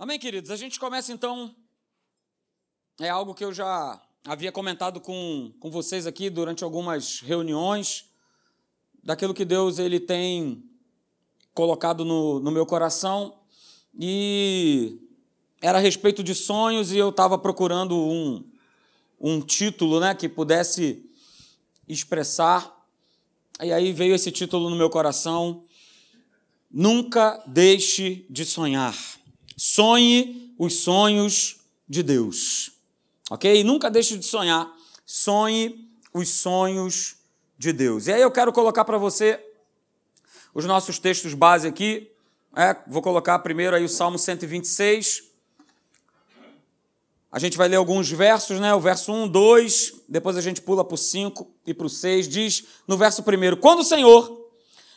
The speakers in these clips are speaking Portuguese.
Amém, queridos? A gente começa então. É algo que eu já havia comentado com, com vocês aqui durante algumas reuniões, daquilo que Deus ele tem colocado no, no meu coração. E era a respeito de sonhos, e eu estava procurando um, um título né, que pudesse expressar. E aí veio esse título no meu coração: Nunca deixe de sonhar. Sonhe os sonhos de Deus. Ok? Nunca deixe de sonhar. Sonhe os sonhos de Deus. E aí eu quero colocar para você os nossos textos base aqui. É, vou colocar primeiro aí o Salmo 126. A gente vai ler alguns versos, né? O verso 1, 2, depois a gente pula para o 5 e para o 6. Diz no verso 1: Quando o Senhor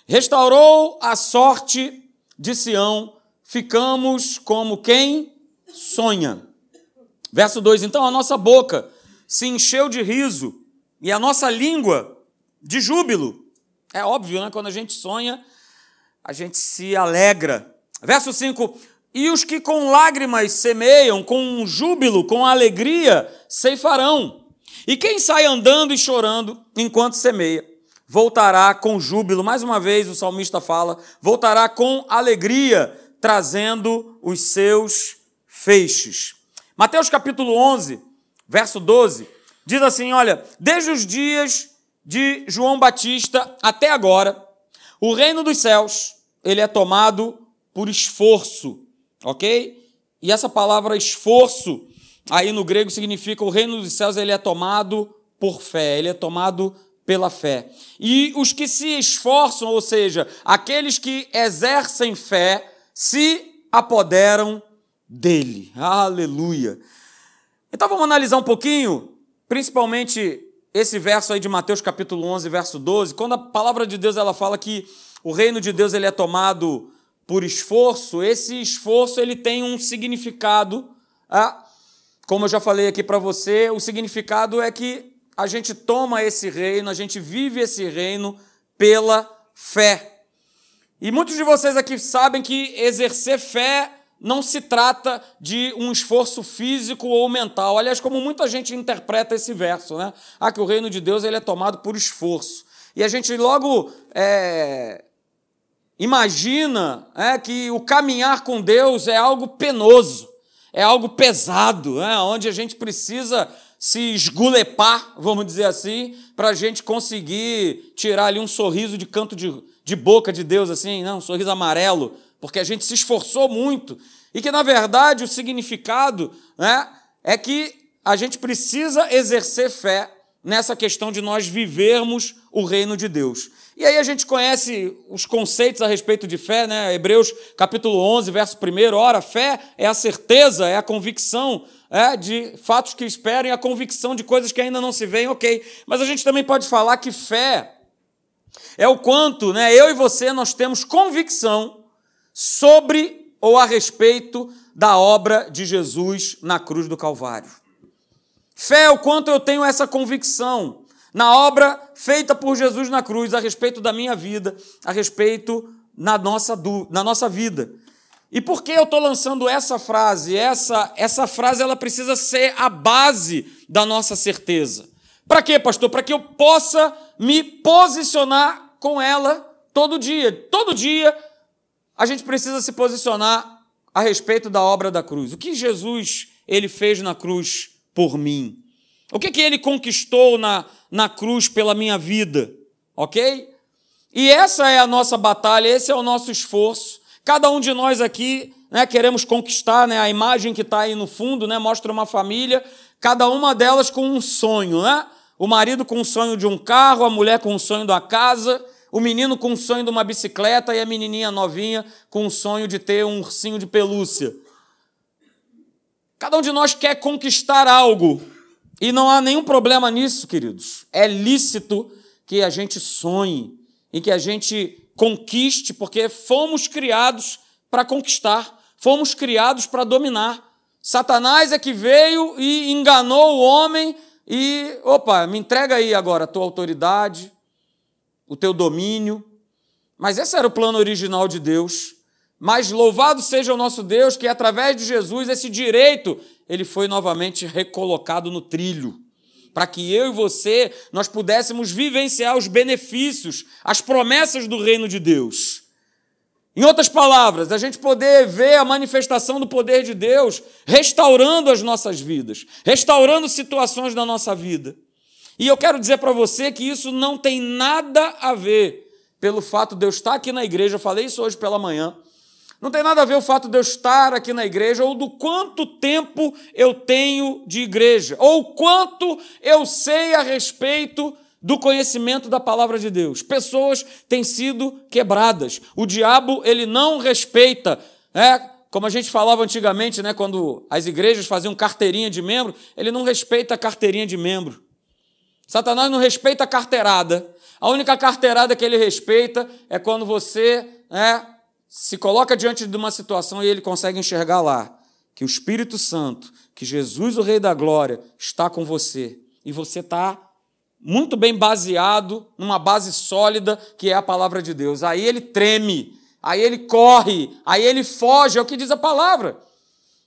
restaurou a sorte de Sião, ficamos como quem sonha. Verso 2: Então a nossa boca se encheu de riso e a nossa língua de júbilo. É óbvio, né? Quando a gente sonha, a gente se alegra. Verso 5: E os que com lágrimas semeiam, com júbilo, com alegria, ceifarão. E quem sai andando e chorando enquanto semeia, voltará com júbilo. Mais uma vez o salmista fala: voltará com alegria trazendo os seus feixes. Mateus capítulo 11, verso 12, diz assim: Olha, desde os dias de João Batista até agora, o reino dos céus ele é tomado por esforço, ok? E essa palavra esforço aí no grego significa o reino dos céus ele é tomado por fé, ele é tomado pela fé. E os que se esforçam, ou seja, aqueles que exercem fé, se apoderam dele. Aleluia. Então vamos analisar um pouquinho, principalmente esse verso aí de Mateus capítulo 11, verso 12, quando a palavra de Deus ela fala que o reino de Deus ele é tomado por esforço, esse esforço ele tem um significado, ah, como eu já falei aqui para você, o significado é que a gente toma esse reino, a gente vive esse reino pela fé. E muitos de vocês aqui sabem que exercer fé não se trata de um esforço físico ou mental. Aliás, como muita gente interpreta esse verso, né? Ah, que o reino de Deus ele é tomado por esforço. E a gente logo é, imagina é, que o caminhar com Deus é algo penoso, é algo pesado, é, onde a gente precisa se esgulepar, vamos dizer assim, para a gente conseguir tirar ali um sorriso de canto de, de boca de Deus, assim, não, um sorriso amarelo, porque a gente se esforçou muito. E que, na verdade, o significado né, é que a gente precisa exercer fé nessa questão de nós vivermos o reino de Deus. E aí a gente conhece os conceitos a respeito de fé, né? Hebreus capítulo 11, verso 1. Ora, fé é a certeza, é a convicção é, de fatos que esperam e a convicção de coisas que ainda não se veem, ok. Mas a gente também pode falar que fé é o quanto né, eu e você nós temos convicção sobre ou a respeito da obra de Jesus na cruz do Calvário. Fé é o quanto eu tenho essa convicção na obra feita por Jesus na cruz a respeito da minha vida, a respeito na nossa, na nossa vida. E por que eu estou lançando essa frase? Essa, essa frase ela precisa ser a base da nossa certeza. Para quê, pastor? Para que eu possa me posicionar com ela todo dia. Todo dia a gente precisa se posicionar a respeito da obra da cruz. O que Jesus ele fez na cruz por mim? O que, que ele conquistou na, na cruz pela minha vida? Ok? E essa é a nossa batalha, esse é o nosso esforço. Cada um de nós aqui né, queremos conquistar né, a imagem que está aí no fundo, né, mostra uma família, cada uma delas com um sonho. Né? O marido com o sonho de um carro, a mulher com o sonho da casa, o menino com o sonho de uma bicicleta e a menininha novinha com o sonho de ter um ursinho de pelúcia. Cada um de nós quer conquistar algo. E não há nenhum problema nisso, queridos. É lícito que a gente sonhe e que a gente conquiste, porque fomos criados para conquistar, fomos criados para dominar. Satanás é que veio e enganou o homem e, opa, me entrega aí agora a tua autoridade, o teu domínio. Mas esse era o plano original de Deus. Mas louvado seja o nosso Deus que através de Jesus esse direito ele foi novamente recolocado no trilho, para que eu e você nós pudéssemos vivenciar os benefícios, as promessas do reino de Deus. Em outras palavras, a gente poder ver a manifestação do poder de Deus restaurando as nossas vidas, restaurando situações da nossa vida. E eu quero dizer para você que isso não tem nada a ver pelo fato de eu estar aqui na igreja, eu falei isso hoje pela manhã. Não tem nada a ver o fato de eu estar aqui na igreja ou do quanto tempo eu tenho de igreja, ou quanto eu sei a respeito do conhecimento da palavra de Deus. Pessoas têm sido quebradas. O diabo, ele não respeita, é, como a gente falava antigamente, né, quando as igrejas faziam carteirinha de membro, ele não respeita a carteirinha de membro. Satanás não respeita a carteirada. A única carteirada que ele respeita é quando você é, se coloca diante de uma situação e ele consegue enxergar lá que o Espírito Santo, que Jesus, o Rei da Glória, está com você. E você está muito bem baseado numa base sólida que é a palavra de Deus. Aí ele treme, aí ele corre, aí ele foge, é o que diz a palavra.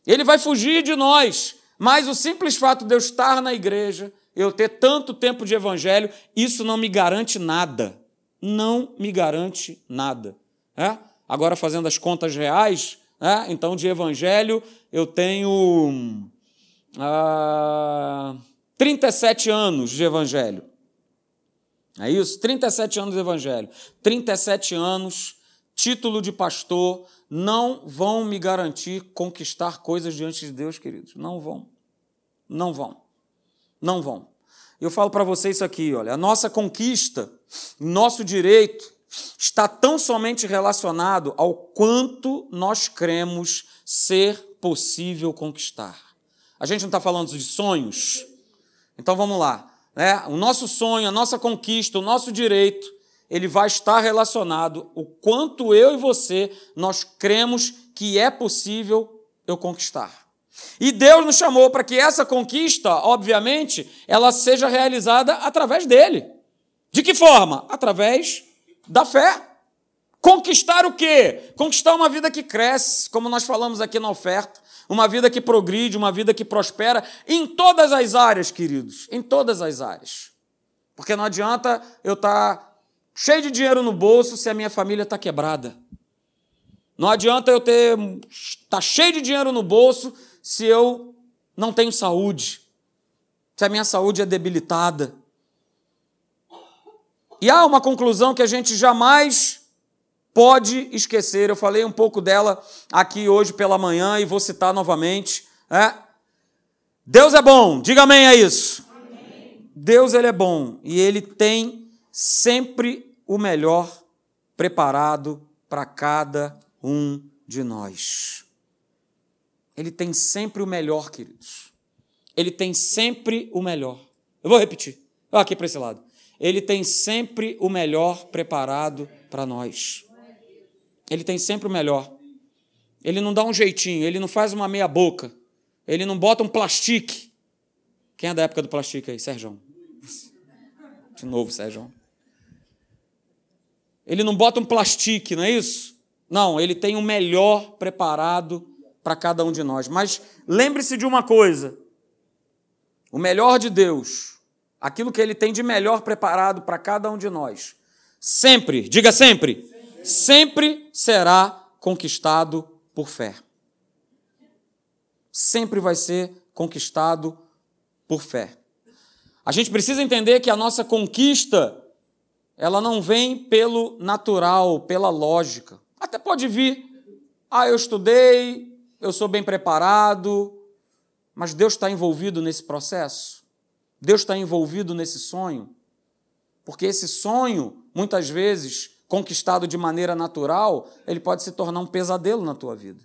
Ele vai fugir de nós. Mas o simples fato de eu estar na igreja, eu ter tanto tempo de evangelho, isso não me garante nada. Não me garante nada. É? Agora, fazendo as contas reais, é? então de evangelho, eu tenho ah, 37 anos de evangelho. É isso? 37 anos de evangelho. 37 anos, título de pastor, não vão me garantir conquistar coisas diante de Deus, queridos. Não vão. Não vão. Não vão. Eu falo para vocês isso aqui, olha, a nossa conquista, nosso direito está tão somente relacionado ao quanto nós cremos ser possível conquistar. A gente não está falando de sonhos? Então vamos lá. Né? O nosso sonho, a nossa conquista, o nosso direito, ele vai estar relacionado o quanto eu e você nós cremos que é possível eu conquistar. E Deus nos chamou para que essa conquista, obviamente, ela seja realizada através dele. De que forma? Através da fé. Conquistar o quê? Conquistar uma vida que cresce, como nós falamos aqui na oferta, uma vida que progride, uma vida que prospera em todas as áreas, queridos, em todas as áreas. Porque não adianta eu estar tá cheio de dinheiro no bolso se a minha família está quebrada. Não adianta eu ter tá cheio de dinheiro no bolso se eu não tenho saúde, se a minha saúde é debilitada. E há uma conclusão que a gente jamais pode esquecer. Eu falei um pouco dela aqui hoje pela manhã e vou citar novamente. É? Deus é bom, diga amém a isso. Amém. Deus ele é bom e ele tem sempre o melhor preparado para cada um de nós. Ele tem sempre o melhor, queridos. Ele tem sempre o melhor. Eu vou repetir. Aqui para esse lado. Ele tem sempre o melhor preparado para nós. Ele tem sempre o melhor. Ele não dá um jeitinho, ele não faz uma meia boca. Ele não bota um plastique. Quem é da época do plastique aí? Sérgio. De novo, Sérgio. Ele não bota um plastique, não é isso? Não, ele tem o melhor preparado para cada um de nós. Mas lembre-se de uma coisa: o melhor de Deus, aquilo que Ele tem de melhor preparado para cada um de nós, sempre, diga sempre, sempre, será conquistado por fé. Sempre vai ser conquistado por fé. A gente precisa entender que a nossa conquista, ela não vem pelo natural, pela lógica. Até pode vir, ah, eu estudei, eu sou bem preparado, mas Deus está envolvido nesse processo? Deus está envolvido nesse sonho? Porque esse sonho, muitas vezes, conquistado de maneira natural, ele pode se tornar um pesadelo na tua vida.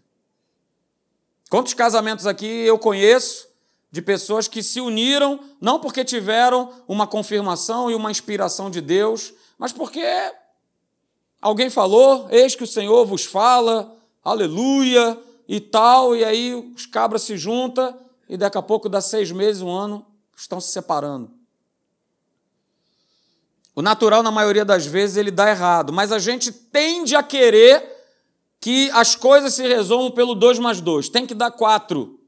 Quantos casamentos aqui eu conheço de pessoas que se uniram não porque tiveram uma confirmação e uma inspiração de Deus, mas porque alguém falou, eis que o Senhor vos fala, aleluia, e tal, e aí os cabras se juntam e daqui a pouco dá seis meses, um ano, estão se separando. O natural, na maioria das vezes, ele dá errado, mas a gente tende a querer que as coisas se resolvam pelo 2 mais 2. Tem que dar 4.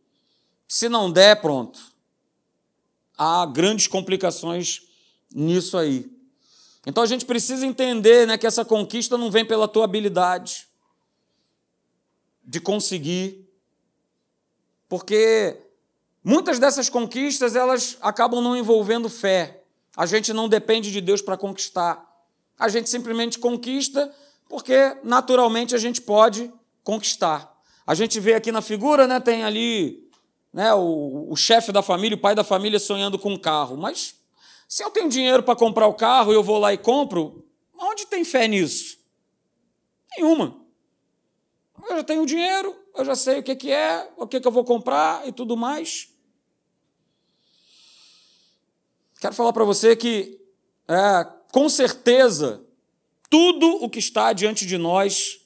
Se não der, pronto. Há grandes complicações nisso aí. Então a gente precisa entender né, que essa conquista não vem pela tua habilidade de conseguir, porque muitas dessas conquistas elas acabam não envolvendo fé. A gente não depende de Deus para conquistar. A gente simplesmente conquista porque naturalmente a gente pode conquistar. A gente vê aqui na figura, né, tem ali né, o, o chefe da família, o pai da família sonhando com um carro. Mas se eu tenho dinheiro para comprar o carro e eu vou lá e compro, onde tem fé nisso? Nenhuma. Eu já tenho dinheiro, eu já sei o que, que é, o que, que eu vou comprar e tudo mais. Quero falar para você que, é, com certeza, tudo o que está diante de nós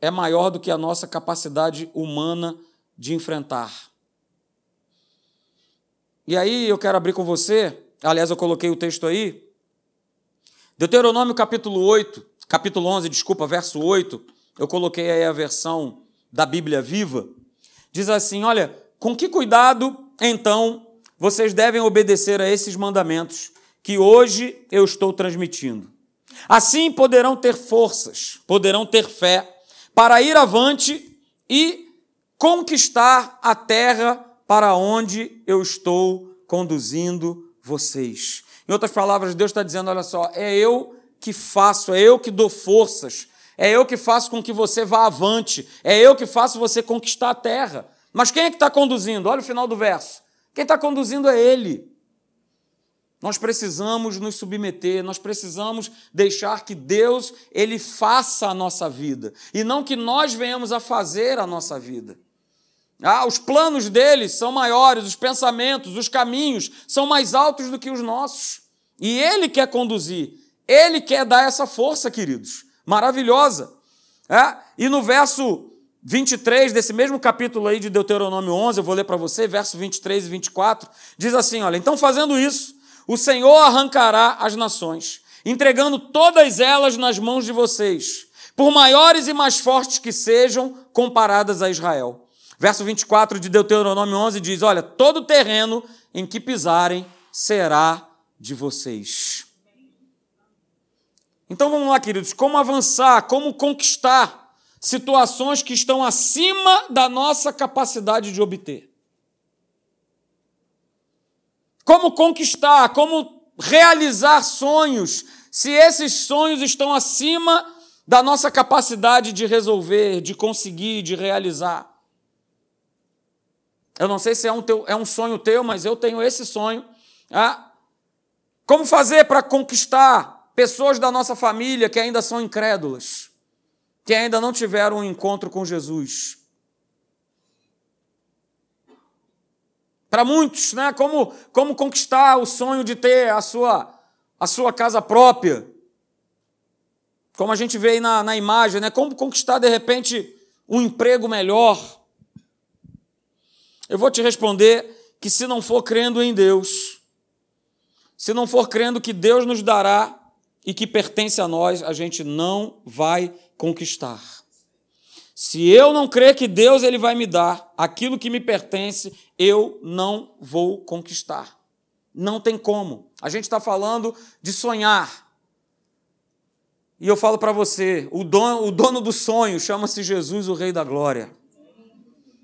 é maior do que a nossa capacidade humana de enfrentar. E aí eu quero abrir com você, aliás, eu coloquei o texto aí, Deuteronômio capítulo 8, capítulo 11, desculpa, verso 8, eu coloquei aí a versão da Bíblia viva, diz assim: Olha, com que cuidado, então, vocês devem obedecer a esses mandamentos que hoje eu estou transmitindo. Assim poderão ter forças, poderão ter fé para ir avante e conquistar a terra para onde eu estou conduzindo vocês. Em outras palavras, Deus está dizendo: olha só, é eu que faço, é eu que dou forças é eu que faço com que você vá avante. É eu que faço você conquistar a terra. Mas quem é que está conduzindo? Olha o final do verso. Quem está conduzindo é Ele. Nós precisamos nos submeter, nós precisamos deixar que Deus ele faça a nossa vida e não que nós venhamos a fazer a nossa vida. Ah, os planos dele são maiores, os pensamentos, os caminhos são mais altos do que os nossos. E ele quer conduzir, ele quer dar essa força, queridos maravilhosa. É? E no verso 23 desse mesmo capítulo aí de Deuteronômio 11, eu vou ler para você, verso 23 e 24, diz assim, olha, então fazendo isso, o Senhor arrancará as nações, entregando todas elas nas mãos de vocês, por maiores e mais fortes que sejam comparadas a Israel. Verso 24 de Deuteronômio 11 diz, olha, todo terreno em que pisarem será de vocês. Então vamos lá, queridos, como avançar, como conquistar situações que estão acima da nossa capacidade de obter. Como conquistar, como realizar sonhos, se esses sonhos estão acima da nossa capacidade de resolver, de conseguir, de realizar. Eu não sei se é um, teu, é um sonho teu, mas eu tenho esse sonho. Ah, como fazer para conquistar pessoas da nossa família que ainda são incrédulas, que ainda não tiveram um encontro com Jesus. Para muitos, né, como, como conquistar o sonho de ter a sua, a sua casa própria. Como a gente vê aí na, na imagem, né, como conquistar de repente um emprego melhor. Eu vou te responder que se não for crendo em Deus, se não for crendo que Deus nos dará e que pertence a nós, a gente não vai conquistar. Se eu não crer que Deus ele vai me dar aquilo que me pertence, eu não vou conquistar. Não tem como. A gente está falando de sonhar. E eu falo para você: o dono, o dono do sonho chama-se Jesus, o Rei da Glória.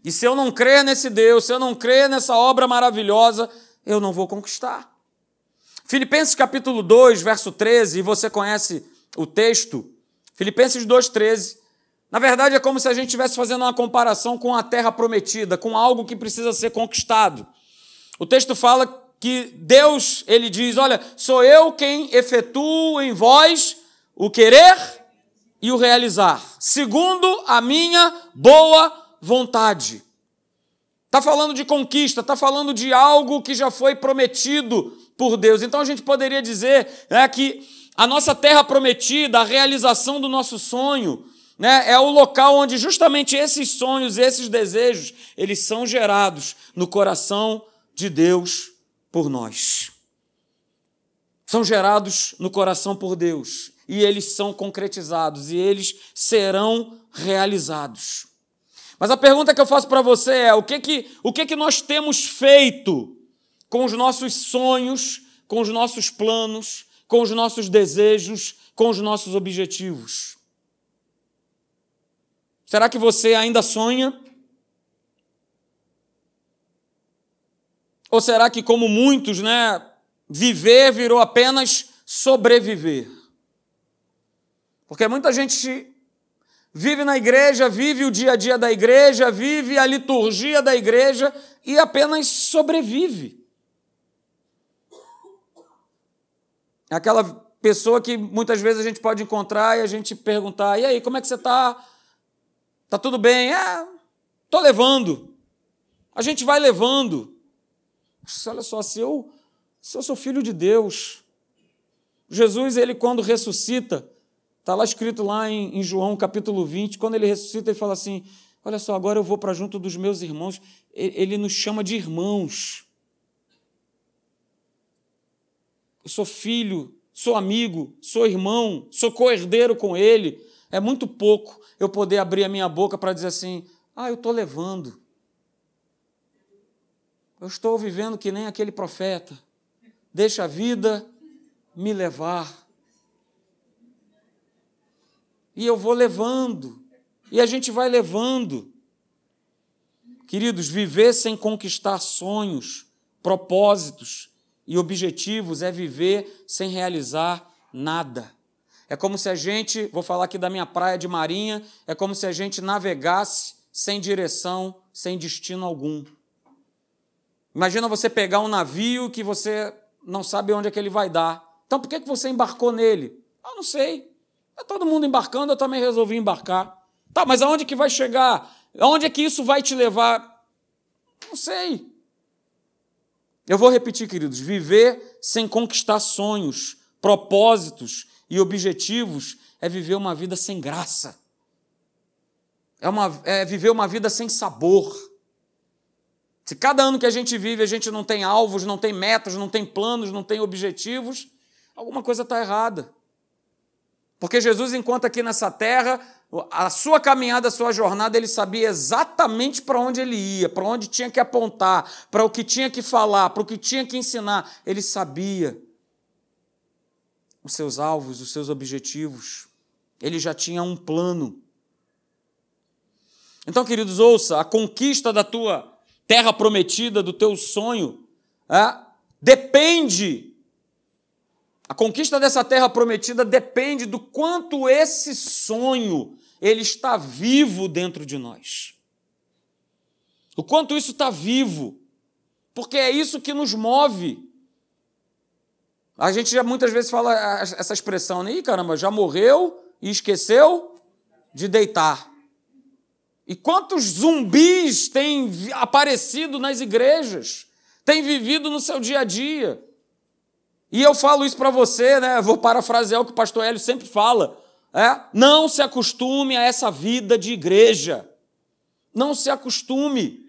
E se eu não crer nesse Deus, se eu não crer nessa obra maravilhosa, eu não vou conquistar. Filipenses capítulo 2, verso 13, e você conhece o texto, Filipenses 2, 13. Na verdade, é como se a gente estivesse fazendo uma comparação com a terra prometida, com algo que precisa ser conquistado. O texto fala que Deus, ele diz: Olha, sou eu quem efetuo em vós o querer e o realizar, segundo a minha boa vontade. Está falando de conquista, está falando de algo que já foi prometido por Deus. Então a gente poderia dizer né, que a nossa terra prometida, a realização do nosso sonho, né, é o local onde justamente esses sonhos, esses desejos, eles são gerados no coração de Deus por nós. São gerados no coração por Deus. e eles são concretizados e eles serão realizados. Mas a pergunta que eu faço para você é: o que que, o que que nós temos feito com os nossos sonhos, com os nossos planos, com os nossos desejos, com os nossos objetivos? Será que você ainda sonha? Ou será que, como muitos, né, viver virou apenas sobreviver? Porque muita gente vive na igreja, vive o dia a dia da igreja, vive a liturgia da igreja e apenas sobrevive. Aquela pessoa que muitas vezes a gente pode encontrar e a gente perguntar: e aí, como é que você está? Está tudo bem? É, estou levando. A gente vai levando. Olha só, se eu, se eu sou filho de Deus, Jesus, ele quando ressuscita, está lá escrito lá em, em João capítulo 20, quando ele ressuscita, ele fala assim: Olha só, agora eu vou para junto dos meus irmãos. Ele nos chama de irmãos. Eu sou filho, sou amigo, sou irmão, sou co-herdeiro com ele. É muito pouco eu poder abrir a minha boca para dizer assim: ah, eu estou levando. Eu estou vivendo que nem aquele profeta. Deixa a vida me levar. E eu vou levando. E a gente vai levando. Queridos, viver sem conquistar sonhos, propósitos e objetivos é viver sem realizar nada. É como se a gente, vou falar aqui da minha praia de Marinha, é como se a gente navegasse sem direção, sem destino algum. Imagina você pegar um navio que você não sabe onde é que ele vai dar. Então por que, que você embarcou nele? Eu não sei. É todo mundo embarcando, eu também resolvi embarcar. Tá, mas aonde que vai chegar? Aonde é que isso vai te levar? Não sei. Eu vou repetir, queridos: viver sem conquistar sonhos, propósitos e objetivos é viver uma vida sem graça. É, uma, é viver uma vida sem sabor. Se cada ano que a gente vive a gente não tem alvos, não tem metas, não tem planos, não tem objetivos, alguma coisa está errada. Porque Jesus, enquanto aqui nessa terra, a sua caminhada, a sua jornada, ele sabia exatamente para onde ele ia, para onde tinha que apontar, para o que tinha que falar, para o que tinha que ensinar. Ele sabia os seus alvos, os seus objetivos. Ele já tinha um plano. Então, queridos, ouça: a conquista da tua terra prometida, do teu sonho, é, depende. A conquista dessa terra prometida depende do quanto esse sonho ele está vivo dentro de nós. O quanto isso está vivo. Porque é isso que nos move. A gente já muitas vezes fala essa expressão, né? Ih, caramba, já morreu e esqueceu de deitar. E quantos zumbis têm aparecido nas igrejas, têm vivido no seu dia a dia. E eu falo isso para você, né? Vou parafrasear o que o pastor Hélio sempre fala. É? Não se acostume a essa vida de igreja. Não se acostume.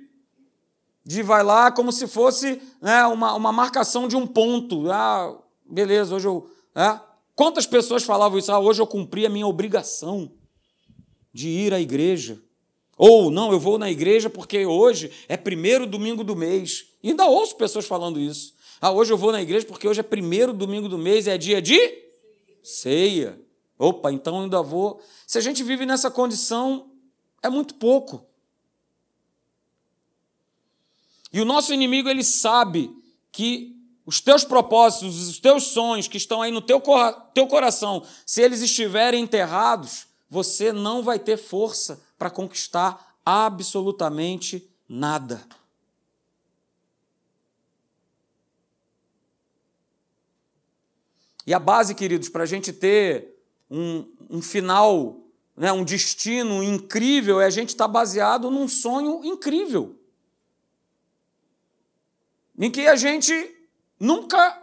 De vai lá como se fosse né, uma, uma marcação de um ponto. Ah, beleza, hoje eu. É? Quantas pessoas falavam isso? Ah, hoje eu cumpri a minha obrigação de ir à igreja. Ou, não, eu vou na igreja porque hoje é primeiro domingo do mês. E ainda ouço pessoas falando isso. Ah, hoje eu vou na igreja porque hoje é primeiro domingo do mês, é dia de ceia. Opa, então ainda vou. Se a gente vive nessa condição, é muito pouco. E o nosso inimigo, ele sabe que os teus propósitos, os teus sonhos que estão aí no teu, teu coração, se eles estiverem enterrados, você não vai ter força para conquistar absolutamente nada. E a base, queridos, para a gente ter um, um final, né, um destino incrível, é a gente estar tá baseado num sonho incrível. Em que a gente nunca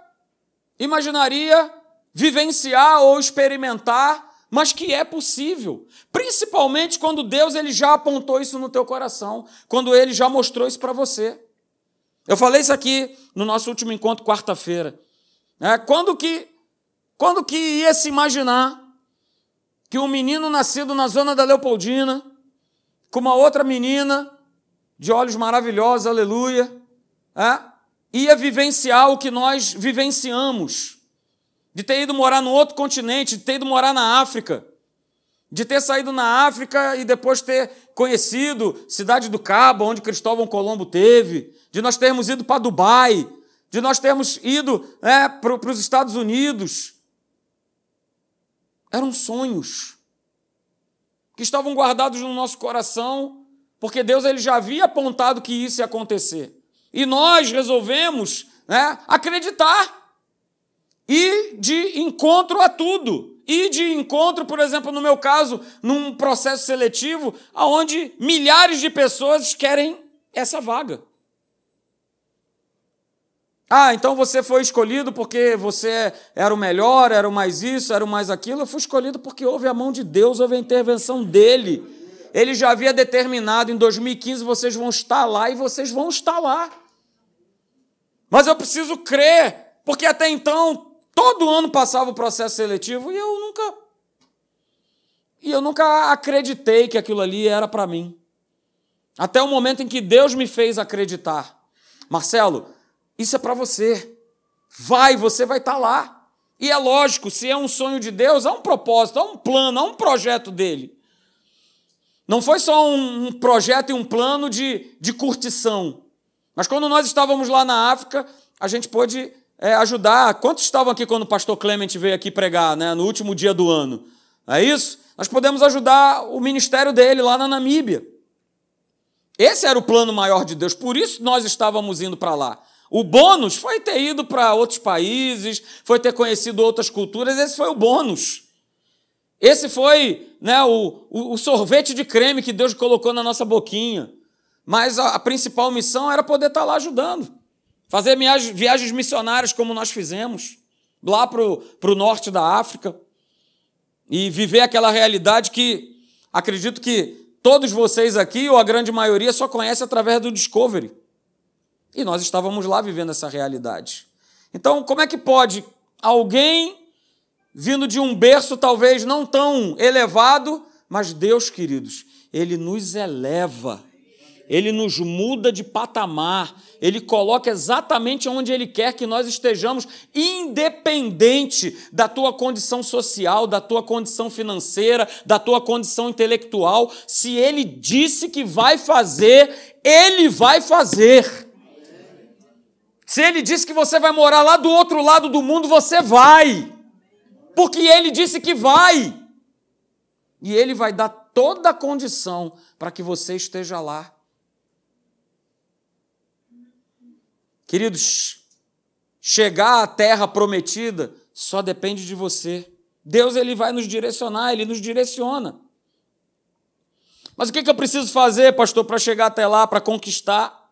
imaginaria vivenciar ou experimentar mas que é possível, principalmente quando Deus ele já apontou isso no teu coração, quando ele já mostrou isso para você. Eu falei isso aqui no nosso último encontro quarta-feira. É, quando que quando que ia se imaginar que um menino nascido na zona da Leopoldina, com uma outra menina de olhos maravilhosos, aleluia, é, ia vivenciar o que nós vivenciamos, de ter ido morar no outro continente, de ter ido morar na África, de ter saído na África e depois ter conhecido Cidade do Cabo, onde Cristóvão Colombo teve, de nós termos ido para Dubai, de nós termos ido é, para os Estados Unidos. Eram sonhos que estavam guardados no nosso coração, porque Deus ele já havia apontado que isso ia acontecer. E nós resolvemos né, acreditar. E de encontro a tudo. E de encontro, por exemplo, no meu caso, num processo seletivo, onde milhares de pessoas querem essa vaga. Ah, então você foi escolhido porque você era o melhor, era o mais isso, era o mais aquilo. Eu fui escolhido porque houve a mão de Deus, houve a intervenção dele. Ele já havia determinado em 2015 vocês vão estar lá e vocês vão estar lá. Mas eu preciso crer, porque até então todo ano passava o processo seletivo e eu nunca e eu nunca acreditei que aquilo ali era para mim. Até o momento em que Deus me fez acreditar. Marcelo, isso é para você. Vai, você vai estar tá lá. E é lógico, se é um sonho de Deus, há um propósito, há um plano, há um projeto dele. Não foi só um, projeto e um plano de, de curtição. Mas quando nós estávamos lá na África, a gente pôde é, ajudar. Quantos estavam aqui quando o pastor Clement veio aqui pregar, né, no último dia do ano? É isso? Nós podemos ajudar o ministério dele lá na Namíbia. Esse era o plano maior de Deus, por isso nós estávamos indo para lá. O bônus foi ter ido para outros países, foi ter conhecido outras culturas, esse foi o bônus. Esse foi né, o, o, sorvete de creme que Deus colocou na nossa boquinha. Mas a, a principal missão era poder estar lá ajudando. Fazer viagens, viagens missionárias como nós fizemos, lá para o norte da África. E viver aquela realidade que acredito que todos vocês aqui, ou a grande maioria, só conhece através do Discovery. E nós estávamos lá vivendo essa realidade. Então, como é que pode alguém vindo de um berço talvez não tão elevado, mas Deus, queridos, ele nos eleva ele nos muda de patamar, ele coloca exatamente onde ele quer que nós estejamos, independente da tua condição social, da tua condição financeira, da tua condição intelectual. Se ele disse que vai fazer, ele vai fazer. Se ele disse que você vai morar lá do outro lado do mundo, você vai. Porque ele disse que vai. E ele vai dar toda a condição para que você esteja lá. Queridos, chegar à terra prometida só depende de você. Deus ele vai nos direcionar, ele nos direciona. Mas o que eu preciso fazer, pastor, para chegar até lá, para conquistar?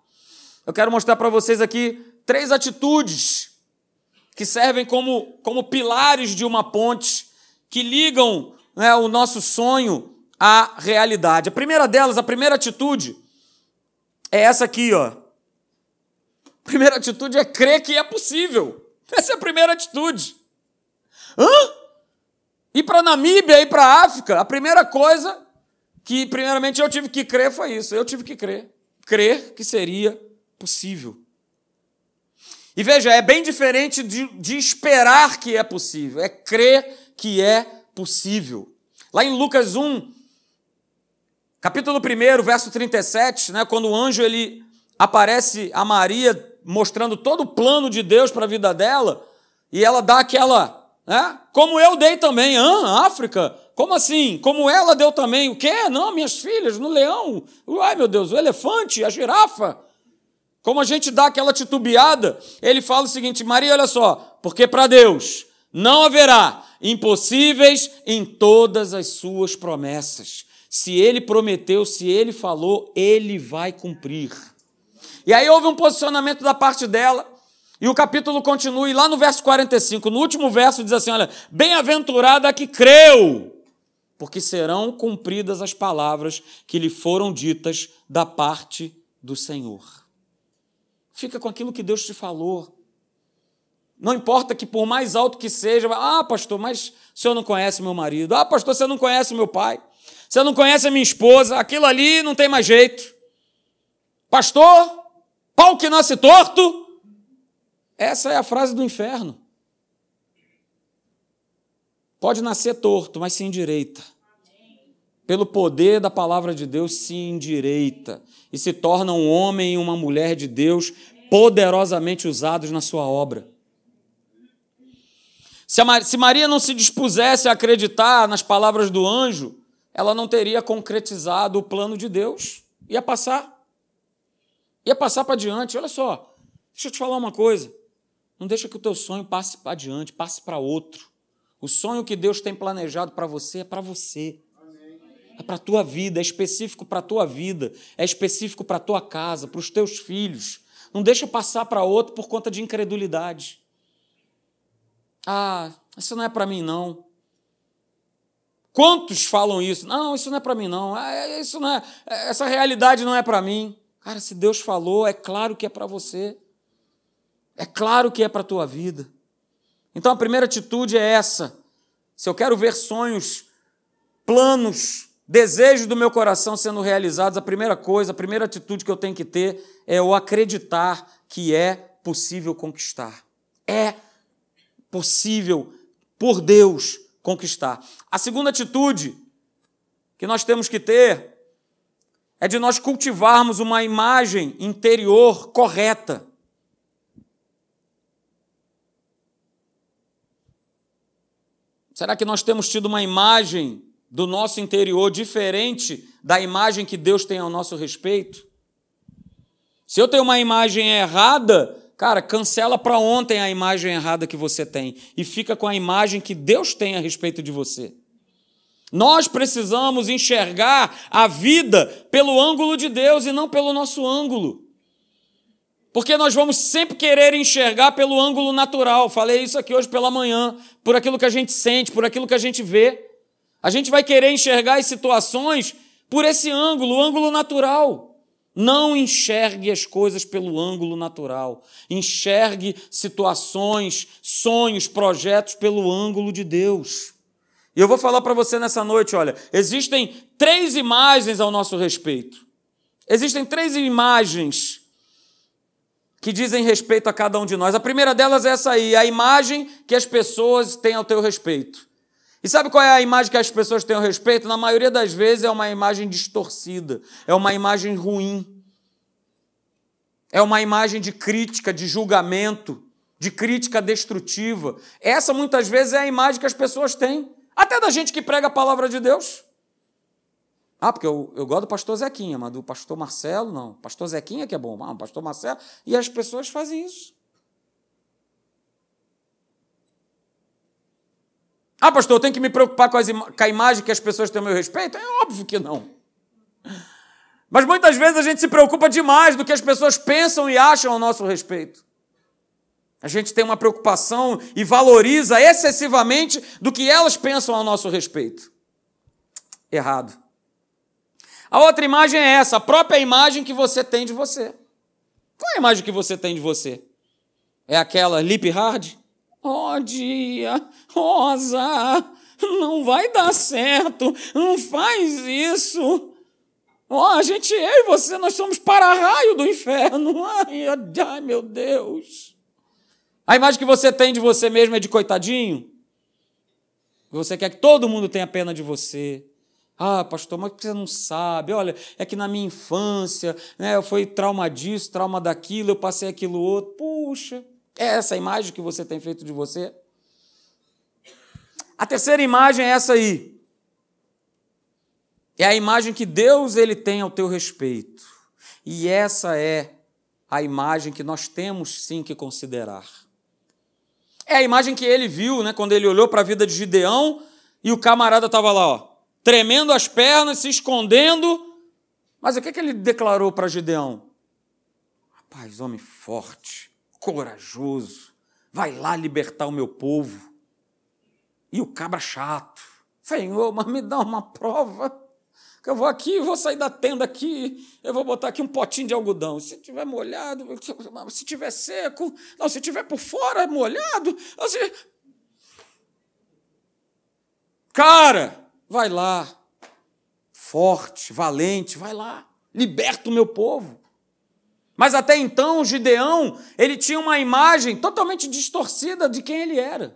Eu quero mostrar para vocês aqui três atitudes que servem como, como pilares de uma ponte que ligam né, o nosso sonho à realidade. A primeira delas, a primeira atitude, é essa aqui, ó. Primeira atitude é crer que é possível. Essa é a primeira atitude. Hã? Ir para a Namíbia, ir para a África, a primeira coisa que, primeiramente, eu tive que crer foi isso. Eu tive que crer. Crer que seria possível. E veja, é bem diferente de, de esperar que é possível, é crer que é possível. Lá em Lucas 1, capítulo 1, verso 37, né, quando o anjo ele aparece a Maria mostrando todo o plano de Deus para a vida dela, e ela dá aquela, né? Como eu dei também, África, como assim? Como ela deu também, o quê? Não, minhas filhas, no leão, ai meu Deus, o elefante, a girafa. Como a gente dá aquela titubeada, ele fala o seguinte: Maria, olha só, porque para Deus não haverá impossíveis em todas as suas promessas. Se ele prometeu, se ele falou, ele vai cumprir. E aí houve um posicionamento da parte dela, e o capítulo continua, e lá no verso 45, no último verso, diz assim: olha, bem-aventurada a que creu, porque serão cumpridas as palavras que lhe foram ditas da parte do Senhor. Fica com aquilo que Deus te falou. Não importa que por mais alto que seja, ah, pastor, mas o senhor não conhece meu marido. Ah, pastor, você não conhece meu pai. Você não conhece a minha esposa. Aquilo ali não tem mais jeito. Pastor, pau que nasce torto. Essa é a frase do inferno. Pode nascer torto, mas se endireita. Pelo poder da palavra de Deus, se endireita e se torna um homem e uma mulher de Deus poderosamente usados na sua obra. Se Maria não se dispusesse a acreditar nas palavras do anjo, ela não teria concretizado o plano de Deus. Ia passar. Ia passar para adiante. Olha só, deixa eu te falar uma coisa. Não deixa que o teu sonho passe para adiante, passe para outro. O sonho que Deus tem planejado para você é para você. É para a tua vida, é específico para a tua vida, é específico para a tua casa, para os teus filhos. Não deixa passar para outro por conta de incredulidade. Ah, isso não é para mim, não. Quantos falam isso? Não, isso não é para mim, não. Ah, é, isso não é, é, essa realidade não é para mim. Cara, se Deus falou, é claro que é para você. É claro que é para a tua vida. Então a primeira atitude é essa. Se eu quero ver sonhos, planos, desejos do meu coração sendo realizados, a primeira coisa, a primeira atitude que eu tenho que ter é o acreditar que é possível conquistar. É possível, por Deus, conquistar. A segunda atitude que nós temos que ter é de nós cultivarmos uma imagem interior correta. Será que nós temos tido uma imagem do nosso interior diferente da imagem que Deus tem ao nosso respeito? Se eu tenho uma imagem errada, Cara, cancela para ontem a imagem errada que você tem e fica com a imagem que Deus tem a respeito de você. Nós precisamos enxergar a vida pelo ângulo de Deus e não pelo nosso ângulo. Porque nós vamos sempre querer enxergar pelo ângulo natural. Falei isso aqui hoje pela manhã, por aquilo que a gente sente, por aquilo que a gente vê. A gente vai querer enxergar as situações por esse ângulo, o ângulo natural. Não enxergue as coisas pelo ângulo natural. Enxergue situações, sonhos, projetos pelo ângulo de Deus. E eu vou falar para você nessa noite: olha, existem três imagens ao nosso respeito. Existem três imagens que dizem respeito a cada um de nós. A primeira delas é essa aí, a imagem que as pessoas têm ao teu respeito. E sabe qual é a imagem que as pessoas têm a respeito? Na maioria das vezes é uma imagem distorcida, é uma imagem ruim. É uma imagem de crítica, de julgamento, de crítica destrutiva. Essa muitas vezes é a imagem que as pessoas têm, até da gente que prega a palavra de Deus. Ah, porque eu, eu gosto do pastor Zequinha, mas do pastor Marcelo, não. Pastor Zequinha que é bom, ah, pastor Marcelo. E as pessoas fazem isso. Ah, pastor, eu tenho que me preocupar com, as, com a imagem que as pessoas têm a meu respeito? É óbvio que não. Mas muitas vezes a gente se preocupa demais do que as pessoas pensam e acham ao nosso respeito. A gente tem uma preocupação e valoriza excessivamente do que elas pensam ao nosso respeito. Errado. A outra imagem é essa, a própria imagem que você tem de você. Qual é a imagem que você tem de você? É aquela lip hard? Oh, dia, Rosa, não vai dar certo, não faz isso. Oh, a gente, eu e você, nós somos para-raio do inferno. Ai, ai, meu Deus. A imagem que você tem de você mesmo é de coitadinho? Você quer que todo mundo tenha pena de você. Ah, pastor, mas você não sabe. Olha, é que na minha infância, né, eu fui trauma disso, trauma daquilo, eu passei aquilo outro. Puxa, é essa a imagem que você tem feito de você? A terceira imagem é essa aí. É a imagem que Deus ele tem ao teu respeito. E essa é a imagem que nós temos sim que considerar. É a imagem que ele viu, né, quando ele olhou para a vida de Gideão e o camarada estava lá, ó, tremendo as pernas, se escondendo. Mas o que, que ele declarou para Gideão? Rapaz, homem forte, corajoso, vai lá libertar o meu povo. E o cabra chato, Senhor, mas me dá uma prova. Eu vou aqui, vou sair da tenda aqui, eu vou botar aqui um potinho de algodão. Se tiver molhado, se tiver seco, não, se tiver por fora molhado, se... Cara, vai lá, forte, valente, vai lá, liberta o meu povo. Mas até então, Gideão, ele tinha uma imagem totalmente distorcida de quem ele era.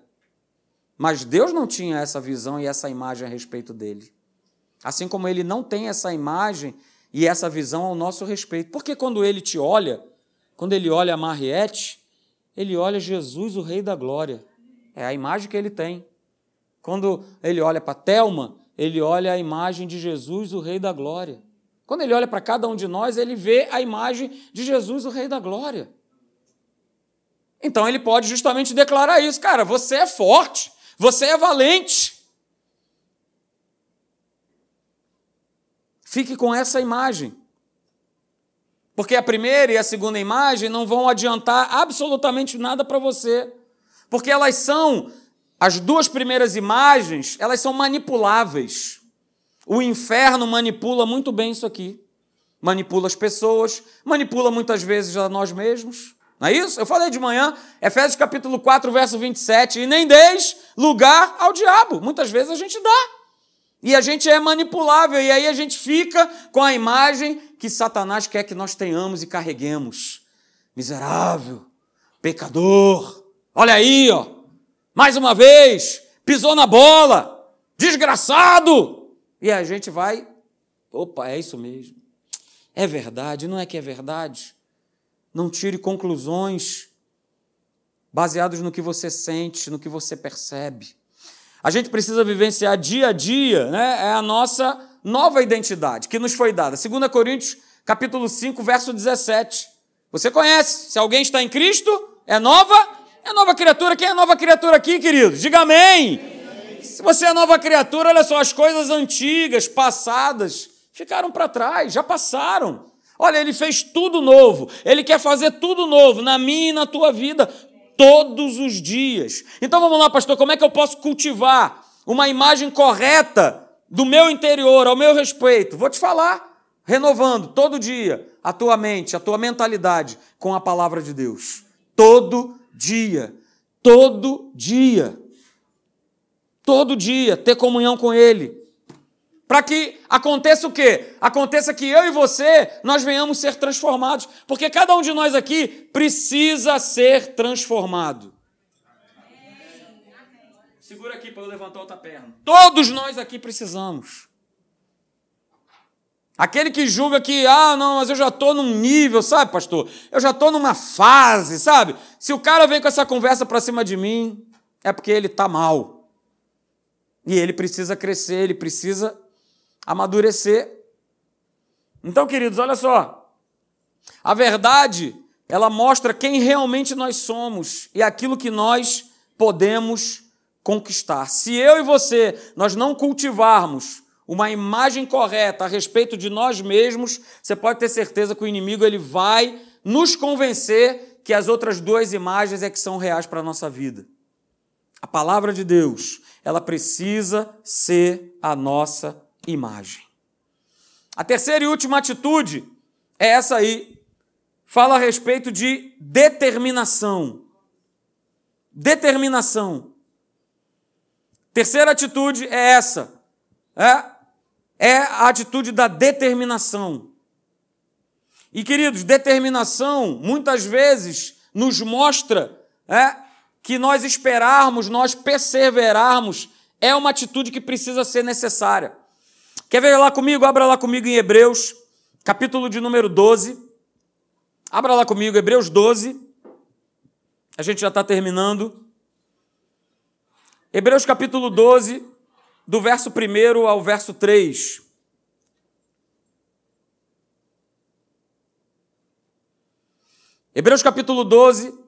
Mas Deus não tinha essa visão e essa imagem a respeito dele. Assim como ele não tem essa imagem e essa visão ao nosso respeito. Porque quando ele te olha, quando ele olha a Mariette, ele olha Jesus, o Rei da Glória. É a imagem que ele tem. Quando ele olha para Telma, ele olha a imagem de Jesus, o Rei da Glória. Quando ele olha para cada um de nós, ele vê a imagem de Jesus, o Rei da Glória. Então ele pode justamente declarar isso, cara, você é forte, você é valente. Fique com essa imagem. Porque a primeira e a segunda imagem não vão adiantar absolutamente nada para você. Porque elas são, as duas primeiras imagens, elas são manipuláveis. O inferno manipula muito bem isso aqui. Manipula as pessoas, manipula muitas vezes a nós mesmos. Não é isso? Eu falei de manhã, Efésios capítulo 4, verso 27, e nem deis lugar ao diabo. Muitas vezes a gente dá. E a gente é manipulável, e aí a gente fica com a imagem que Satanás quer que nós tenhamos e carreguemos. Miserável, pecador, olha aí, ó, mais uma vez, pisou na bola, desgraçado. E a gente vai, opa, é isso mesmo. É verdade, não é que é verdade? Não tire conclusões baseadas no que você sente, no que você percebe. A gente precisa vivenciar dia a dia, né? É a nossa nova identidade que nos foi dada. 2 Coríntios, capítulo 5, verso 17. Você conhece? Se alguém está em Cristo, é nova, é nova criatura. Quem é nova criatura aqui, querido? Diga amém. Se você é nova criatura, olha só, as coisas antigas, passadas, ficaram para trás, já passaram. Olha, ele fez tudo novo. Ele quer fazer tudo novo na minha e na tua vida todos os dias. Então vamos lá, pastor, como é que eu posso cultivar uma imagem correta do meu interior, ao meu respeito? Vou te falar, renovando todo dia a tua mente, a tua mentalidade com a palavra de Deus. Todo dia. Todo dia todo dia, ter comunhão com Ele. Para que aconteça o quê? Aconteça que eu e você, nós venhamos ser transformados. Porque cada um de nós aqui precisa ser transformado. Segura aqui para eu levantar outra perna. Todos nós aqui precisamos. Aquele que julga que, ah, não, mas eu já estou num nível, sabe, pastor? Eu já estou numa fase, sabe? Se o cara vem com essa conversa para cima de mim, é porque ele está mal. E ele precisa crescer, ele precisa amadurecer. Então, queridos, olha só. A verdade, ela mostra quem realmente nós somos e aquilo que nós podemos conquistar. Se eu e você nós não cultivarmos uma imagem correta a respeito de nós mesmos, você pode ter certeza que o inimigo ele vai nos convencer que as outras duas imagens é que são reais para a nossa vida. A palavra de Deus ela precisa ser a nossa imagem. A terceira e última atitude é essa aí. Fala a respeito de determinação. Determinação. Terceira atitude é essa. É, é a atitude da determinação. E, queridos, determinação muitas vezes nos mostra é, que nós esperarmos, nós perseverarmos, é uma atitude que precisa ser necessária. Quer ver lá comigo? Abra lá comigo em Hebreus, capítulo de número 12. Abra lá comigo, Hebreus 12. A gente já está terminando. Hebreus capítulo 12, do verso 1 ao verso 3. Hebreus capítulo 12,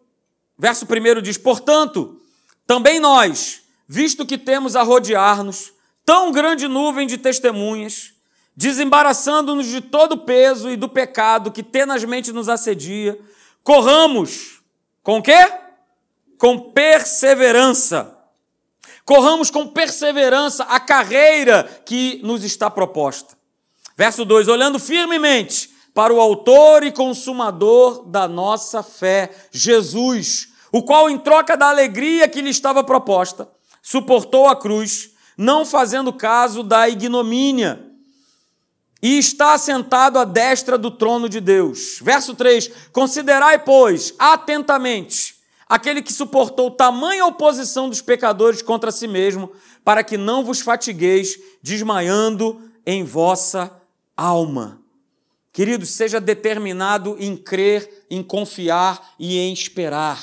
Verso 1 diz: Portanto, também nós, visto que temos a rodear-nos tão grande nuvem de testemunhas, desembaraçando-nos de todo o peso e do pecado que tenazmente nos assedia, corramos com quê? Com perseverança. Corramos com perseverança a carreira que nos está proposta. Verso 2: Olhando firmemente para o Autor e Consumador da nossa fé, Jesus, o qual, em troca da alegria que lhe estava proposta, suportou a cruz, não fazendo caso da ignomínia, e está assentado à destra do trono de Deus. Verso 3: Considerai, pois, atentamente aquele que suportou tamanha oposição dos pecadores contra si mesmo, para que não vos fatigueis desmaiando em vossa alma. Queridos, seja determinado em crer, em confiar e em esperar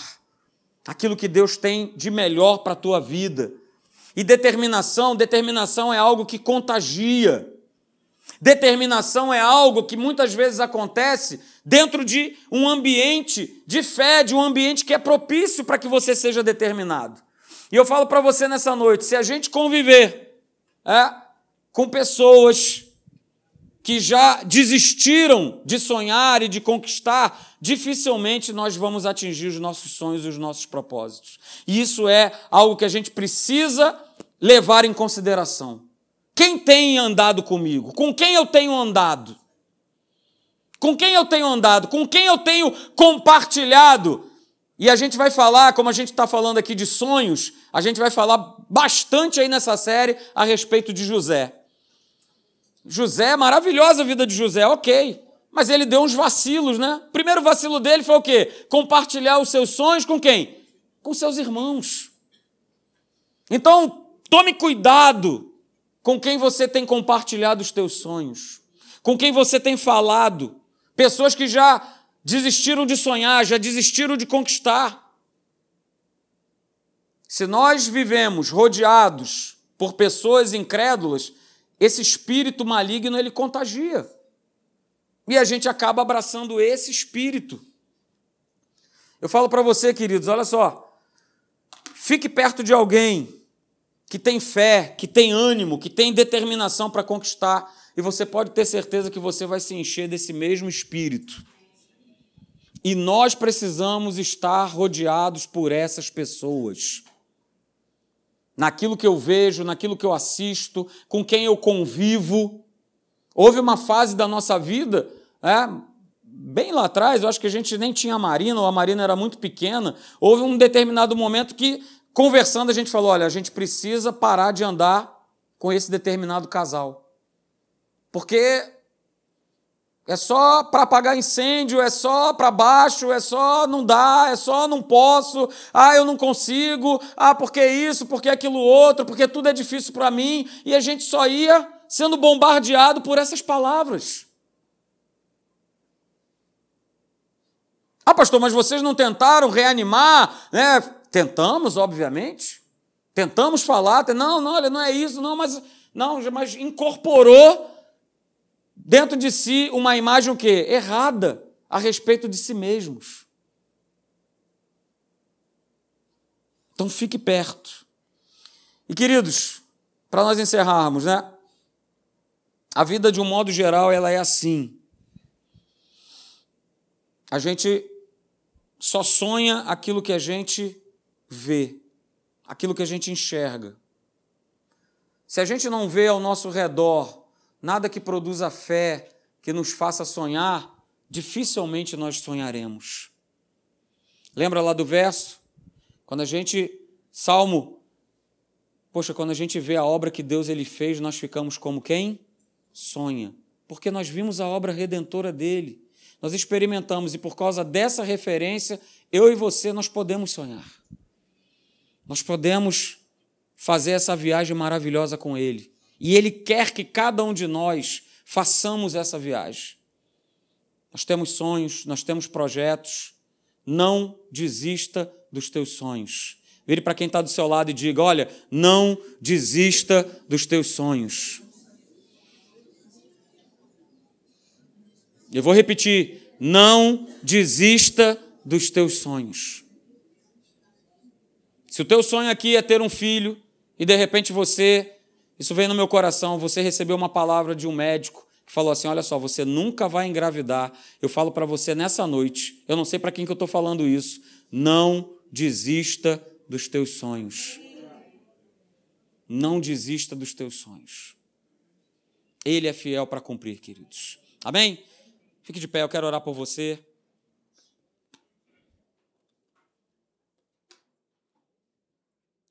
aquilo que Deus tem de melhor para a tua vida. E determinação, determinação é algo que contagia. Determinação é algo que muitas vezes acontece dentro de um ambiente de fé, de um ambiente que é propício para que você seja determinado. E eu falo para você nessa noite: se a gente conviver é, com pessoas que já desistiram de sonhar e de conquistar, dificilmente nós vamos atingir os nossos sonhos e os nossos propósitos. E isso é algo que a gente precisa levar em consideração. Quem tem andado comigo? Com quem eu tenho andado? Com quem eu tenho andado? Com quem eu tenho compartilhado? E a gente vai falar, como a gente está falando aqui de sonhos, a gente vai falar bastante aí nessa série a respeito de José. José, maravilhosa a vida de José, ok. Mas ele deu uns vacilos, né? O primeiro vacilo dele foi o quê? Compartilhar os seus sonhos com quem? Com seus irmãos. Então, tome cuidado com quem você tem compartilhado os teus sonhos, com quem você tem falado. Pessoas que já desistiram de sonhar, já desistiram de conquistar. Se nós vivemos rodeados por pessoas incrédulas, esse espírito maligno ele contagia. E a gente acaba abraçando esse espírito. Eu falo para você, queridos, olha só. Fique perto de alguém que tem fé, que tem ânimo, que tem determinação para conquistar, e você pode ter certeza que você vai se encher desse mesmo espírito. E nós precisamos estar rodeados por essas pessoas naquilo que eu vejo, naquilo que eu assisto, com quem eu convivo. Houve uma fase da nossa vida, é, bem lá atrás, eu acho que a gente nem tinha Marina, ou a Marina era muito pequena. Houve um determinado momento que, conversando, a gente falou: olha, a gente precisa parar de andar com esse determinado casal. Porque é só para apagar incêndio, é só para baixo, é só não dá, é só não posso, ah, eu não consigo, ah, porque isso, porque aquilo outro, porque tudo é difícil para mim, e a gente só ia sendo bombardeado por essas palavras. Ah, pastor, mas vocês não tentaram reanimar, né? Tentamos, obviamente. Tentamos falar, não, não, olha, não é isso, não, mas não, mas incorporou dentro de si uma imagem o quê? Errada a respeito de si mesmos. Então fique perto. E queridos, para nós encerrarmos, né? A vida de um modo geral ela é assim. A gente só sonha aquilo que a gente vê, aquilo que a gente enxerga. Se a gente não vê ao nosso redor nada que produza fé, que nos faça sonhar, dificilmente nós sonharemos. Lembra lá do verso? Quando a gente, Salmo, poxa, quando a gente vê a obra que Deus ele fez, nós ficamos como quem? Sonha. Porque nós vimos a obra redentora dele. Nós experimentamos e por causa dessa referência, eu e você nós podemos sonhar. Nós podemos fazer essa viagem maravilhosa com ele. E Ele quer que cada um de nós façamos essa viagem. Nós temos sonhos, nós temos projetos. Não desista dos teus sonhos. Vire para quem está do seu lado e diga: olha, não desista dos teus sonhos. Eu vou repetir: não desista dos teus sonhos. Se o teu sonho aqui é ter um filho e de repente você isso veio no meu coração. Você recebeu uma palavra de um médico que falou assim: Olha só, você nunca vai engravidar. Eu falo para você nessa noite, eu não sei para quem que eu estou falando isso. Não desista dos teus sonhos. Não desista dos teus sonhos. Ele é fiel para cumprir, queridos. Amém? Fique de pé, eu quero orar por você.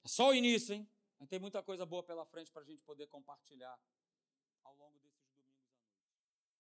É só o início, hein? Tem muita coisa boa pela frente para a gente poder compartilhar.